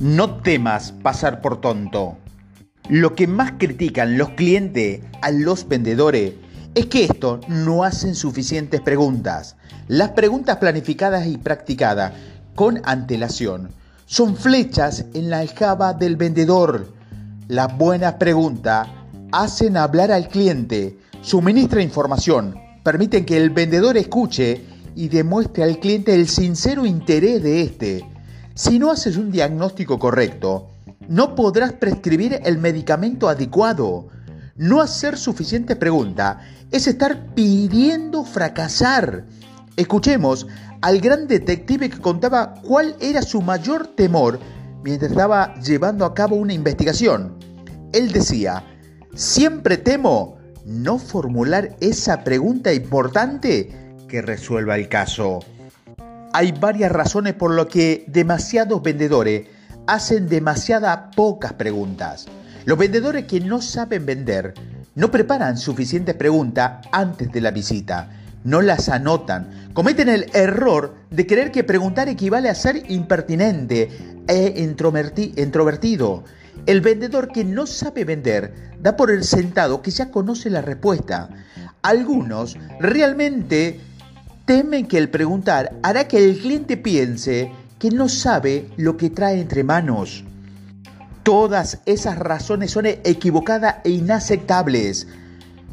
No temas pasar por tonto. Lo que más critican los clientes a los vendedores es que estos no hacen suficientes preguntas. Las preguntas planificadas y practicadas con antelación son flechas en la aljaba del vendedor. Las buenas preguntas hacen hablar al cliente, suministran información, permiten que el vendedor escuche y demuestre al cliente el sincero interés de éste. Si no haces un diagnóstico correcto, no podrás prescribir el medicamento adecuado. No hacer suficiente pregunta es estar pidiendo fracasar. Escuchemos al gran detective que contaba cuál era su mayor temor mientras estaba llevando a cabo una investigación. Él decía, siempre temo no formular esa pregunta importante que resuelva el caso. Hay varias razones por lo que demasiados vendedores hacen demasiadas pocas preguntas. Los vendedores que no saben vender no preparan suficientes preguntas antes de la visita, no las anotan, cometen el error de creer que preguntar equivale a ser impertinente e introvertido. El vendedor que no sabe vender da por el sentado que ya conoce la respuesta. Algunos realmente temen que el preguntar hará que el cliente piense que no sabe lo que trae entre manos. Todas esas razones son equivocadas e inaceptables.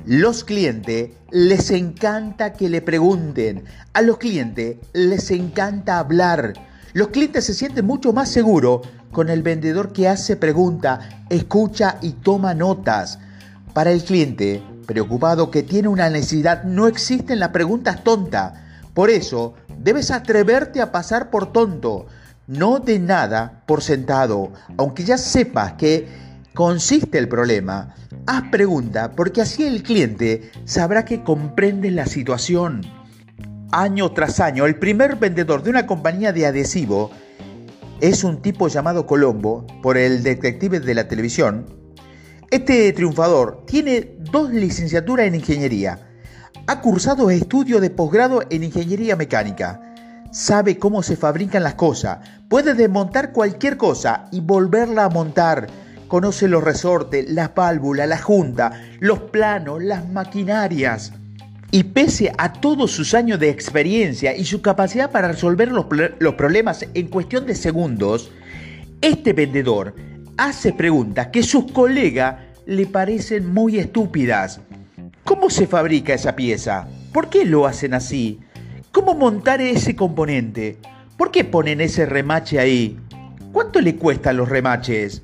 Los clientes les encanta que le pregunten. A los clientes les encanta hablar. Los clientes se sienten mucho más seguros con el vendedor que hace pregunta, escucha y toma notas. Para el cliente, preocupado que tiene una necesidad, no existen las preguntas tontas. Por eso, debes atreverte a pasar por tonto. No de nada por sentado, aunque ya sepas que consiste el problema. Haz pregunta porque así el cliente sabrá que comprendes la situación. Año tras año, el primer vendedor de una compañía de adhesivo es un tipo llamado Colombo por el detective de la televisión. Este triunfador tiene dos licenciaturas en ingeniería ha cursado estudios de posgrado en ingeniería mecánica. Sabe cómo se fabrican las cosas. Puede desmontar cualquier cosa y volverla a montar. Conoce los resortes, las válvulas, la junta, los planos, las maquinarias. Y pese a todos sus años de experiencia y su capacidad para resolver los, los problemas en cuestión de segundos, este vendedor hace preguntas que sus colegas le parecen muy estúpidas. ¿Cómo se fabrica esa pieza? ¿Por qué lo hacen así? ¿Cómo montar ese componente? ¿Por qué ponen ese remache ahí? ¿Cuánto le cuestan los remaches?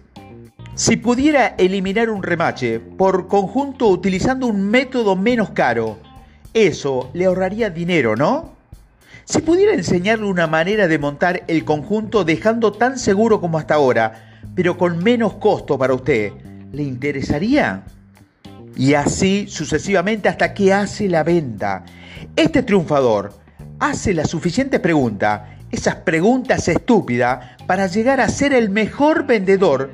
Si pudiera eliminar un remache por conjunto utilizando un método menos caro, eso le ahorraría dinero, ¿no? Si pudiera enseñarle una manera de montar el conjunto dejando tan seguro como hasta ahora, pero con menos costo para usted, ¿le interesaría? Y así sucesivamente hasta que hace la venta. Este triunfador hace la suficiente pregunta, esas preguntas estúpidas, para llegar a ser el mejor vendedor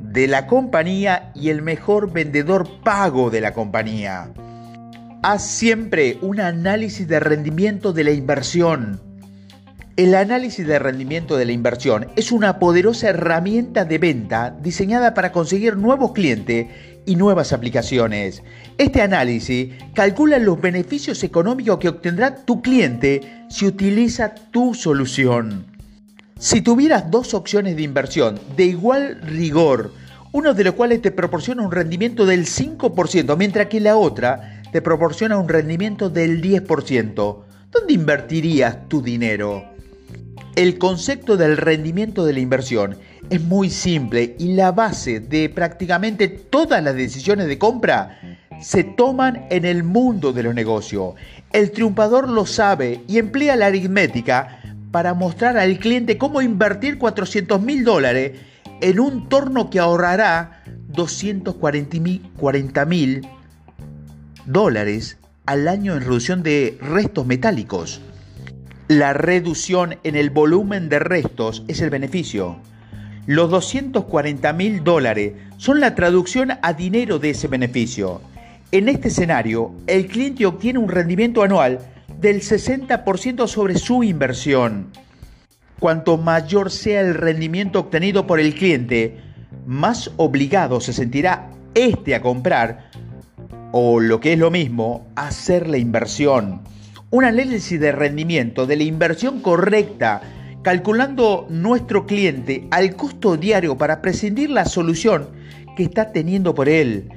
de la compañía y el mejor vendedor pago de la compañía. Haz siempre un análisis de rendimiento de la inversión. El análisis de rendimiento de la inversión es una poderosa herramienta de venta diseñada para conseguir nuevos clientes y nuevas aplicaciones. Este análisis calcula los beneficios económicos que obtendrá tu cliente si utiliza tu solución. Si tuvieras dos opciones de inversión de igual rigor, uno de los cuales te proporciona un rendimiento del 5%, mientras que la otra te proporciona un rendimiento del 10%, ¿dónde invertirías tu dinero? El concepto del rendimiento de la inversión es muy simple y la base de prácticamente todas las decisiones de compra se toman en el mundo de los negocios. El triunfador lo sabe y emplea la aritmética para mostrar al cliente cómo invertir 400 mil dólares en un torno que ahorrará 240 mil dólares al año en reducción de restos metálicos. La reducción en el volumen de restos es el beneficio. Los 240 mil dólares son la traducción a dinero de ese beneficio. En este escenario, el cliente obtiene un rendimiento anual del 60% sobre su inversión. Cuanto mayor sea el rendimiento obtenido por el cliente, más obligado se sentirá este a comprar o lo que es lo mismo, hacer la inversión. Un análisis de rendimiento de la inversión correcta, calculando nuestro cliente al costo diario para prescindir la solución que está teniendo por él.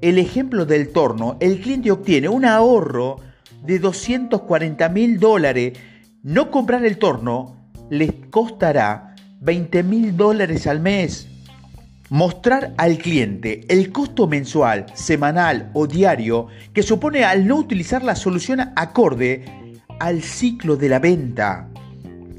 El ejemplo del torno, el cliente obtiene un ahorro de 240 mil dólares. No comprar el torno les costará 20 mil dólares al mes. Mostrar al cliente el costo mensual, semanal o diario que supone al no utilizar la solución acorde al ciclo de la venta.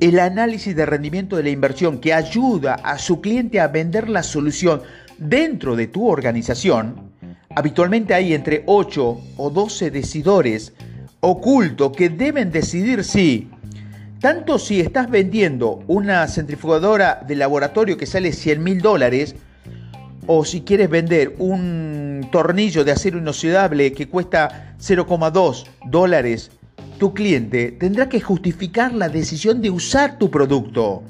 El análisis de rendimiento de la inversión que ayuda a su cliente a vender la solución dentro de tu organización. Habitualmente hay entre 8 o 12 decidores ocultos que deben decidir si tanto si estás vendiendo una centrifugadora de laboratorio que sale 100 mil dólares, o si quieres vender un tornillo de acero inoxidable que cuesta 0,2 dólares, tu cliente tendrá que justificar la decisión de usar tu producto.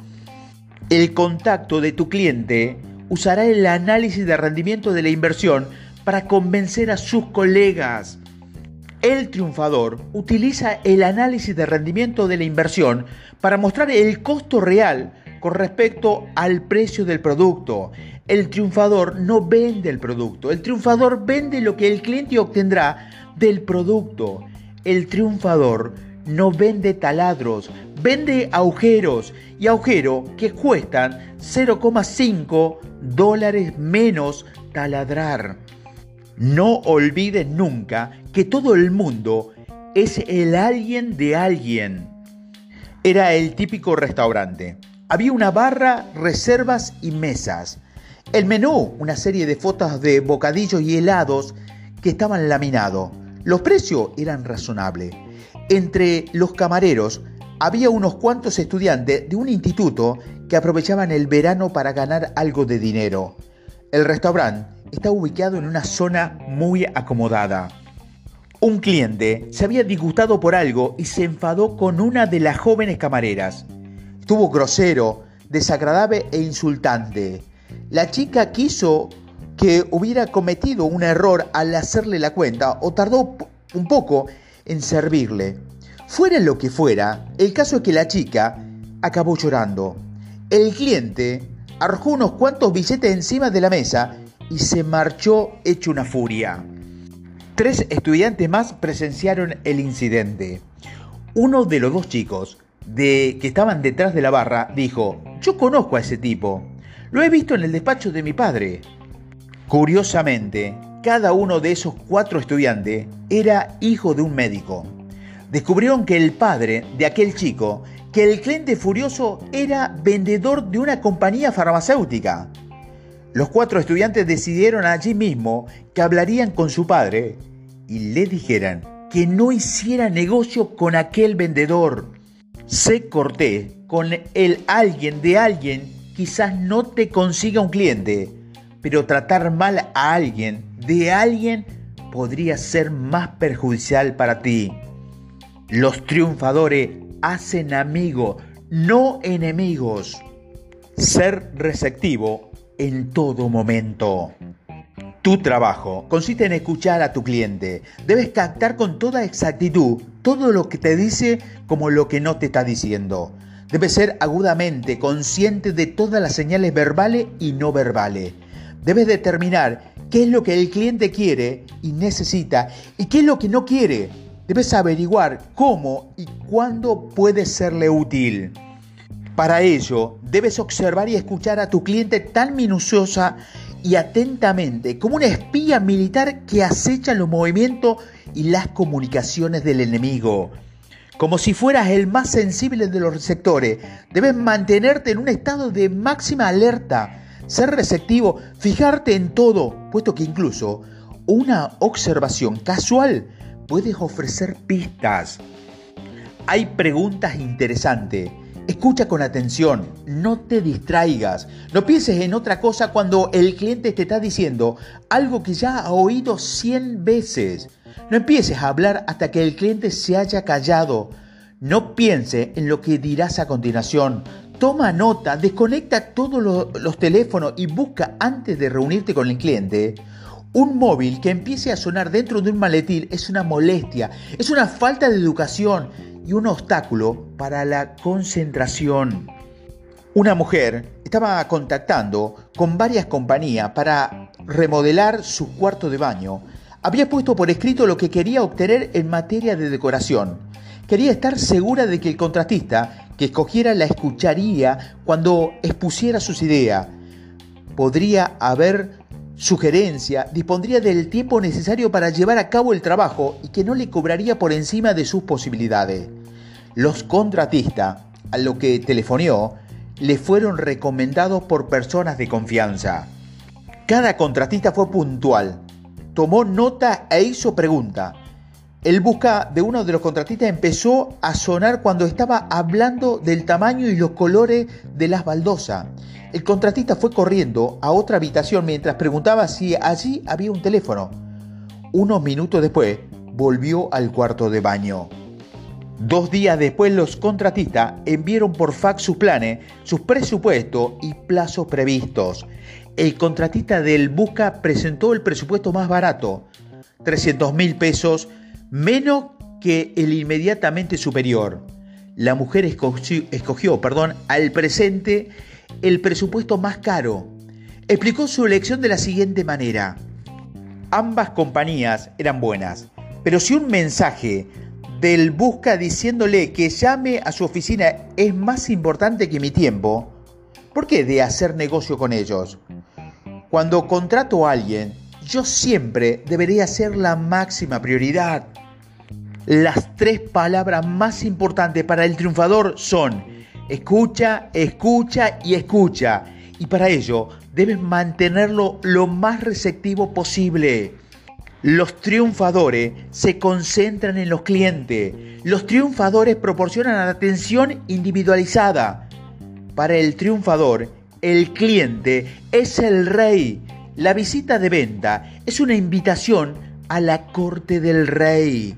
El contacto de tu cliente usará el análisis de rendimiento de la inversión para convencer a sus colegas el triunfador utiliza el análisis de rendimiento de la inversión para mostrar el costo real con respecto al precio del producto. El triunfador no vende el producto, el triunfador vende lo que el cliente obtendrá del producto. El triunfador no vende taladros, vende agujeros y agujeros que cuestan 0,5 dólares menos taladrar. No olvides nunca que todo el mundo es el alguien de alguien. Era el típico restaurante. Había una barra, reservas y mesas. El menú, una serie de fotos de bocadillos y helados que estaban laminados. Los precios eran razonables. Entre los camareros había unos cuantos estudiantes de un instituto que aprovechaban el verano para ganar algo de dinero. El restaurante está ubicado en una zona muy acomodada. Un cliente se había disgustado por algo y se enfadó con una de las jóvenes camareras. Estuvo grosero, desagradable e insultante. La chica quiso que hubiera cometido un error al hacerle la cuenta o tardó un poco en servirle. Fuera lo que fuera, el caso es que la chica acabó llorando. El cliente arrojó unos cuantos billetes encima de la mesa y se marchó hecho una furia. Tres estudiantes más presenciaron el incidente. Uno de los dos chicos de, que estaban detrás de la barra dijo, yo conozco a ese tipo, lo he visto en el despacho de mi padre. Curiosamente, cada uno de esos cuatro estudiantes era hijo de un médico. Descubrieron que el padre de aquel chico, que el cliente furioso era vendedor de una compañía farmacéutica. Los cuatro estudiantes decidieron allí mismo que hablarían con su padre y le dijeran que no hiciera negocio con aquel vendedor. Sé corté con el alguien de alguien quizás no te consiga un cliente, pero tratar mal a alguien de alguien podría ser más perjudicial para ti. Los triunfadores hacen amigos, no enemigos. Ser receptivo en todo momento. Tu trabajo consiste en escuchar a tu cliente. Debes captar con toda exactitud todo lo que te dice como lo que no te está diciendo. Debes ser agudamente consciente de todas las señales verbales y no verbales. Debes determinar qué es lo que el cliente quiere y necesita y qué es lo que no quiere. Debes averiguar cómo y cuándo puede serle útil. Para ello, debes observar y escuchar a tu cliente tan minuciosa y atentamente como una espía militar que acecha los movimientos y las comunicaciones del enemigo. Como si fueras el más sensible de los receptores, debes mantenerte en un estado de máxima alerta, ser receptivo, fijarte en todo, puesto que incluso una observación casual puede ofrecer pistas. Hay preguntas interesantes Escucha con atención, no te distraigas, no pienses en otra cosa cuando el cliente te está diciendo algo que ya ha oído 100 veces. No empieces a hablar hasta que el cliente se haya callado. No piense en lo que dirás a continuación. Toma nota, desconecta todos los teléfonos y busca antes de reunirte con el cliente, un móvil que empiece a sonar dentro de un maletín es una molestia, es una falta de educación y un obstáculo para la concentración. Una mujer estaba contactando con varias compañías para remodelar su cuarto de baño. Había puesto por escrito lo que quería obtener en materia de decoración. Quería estar segura de que el contratista que escogiera la escucharía cuando expusiera sus ideas. Podría haber sugerencia, dispondría del tiempo necesario para llevar a cabo el trabajo y que no le cobraría por encima de sus posibilidades. Los contratistas, a lo que telefoneó, le fueron recomendados por personas de confianza. Cada contratista fue puntual, tomó nota e hizo pregunta. El busca de uno de los contratistas empezó a sonar cuando estaba hablando del tamaño y los colores de las baldosas. El contratista fue corriendo a otra habitación mientras preguntaba si allí había un teléfono. Unos minutos después volvió al cuarto de baño. Dos días después los contratistas enviaron por fax sus planes, sus presupuestos y plazos previstos. El contratista del Busca presentó el presupuesto más barato, 300 mil pesos, menos que el inmediatamente superior. La mujer escogió, perdón, al presente el presupuesto más caro. Explicó su elección de la siguiente manera. Ambas compañías eran buenas, pero si un mensaje del busca diciéndole que llame a su oficina es más importante que mi tiempo, ¿por qué de hacer negocio con ellos? Cuando contrato a alguien, yo siempre debería ser la máxima prioridad. Las tres palabras más importantes para el triunfador son escucha, escucha y escucha. Y para ello debes mantenerlo lo más receptivo posible. Los triunfadores se concentran en los clientes. Los triunfadores proporcionan atención individualizada. Para el triunfador, el cliente es el rey. La visita de venta es una invitación a la corte del rey.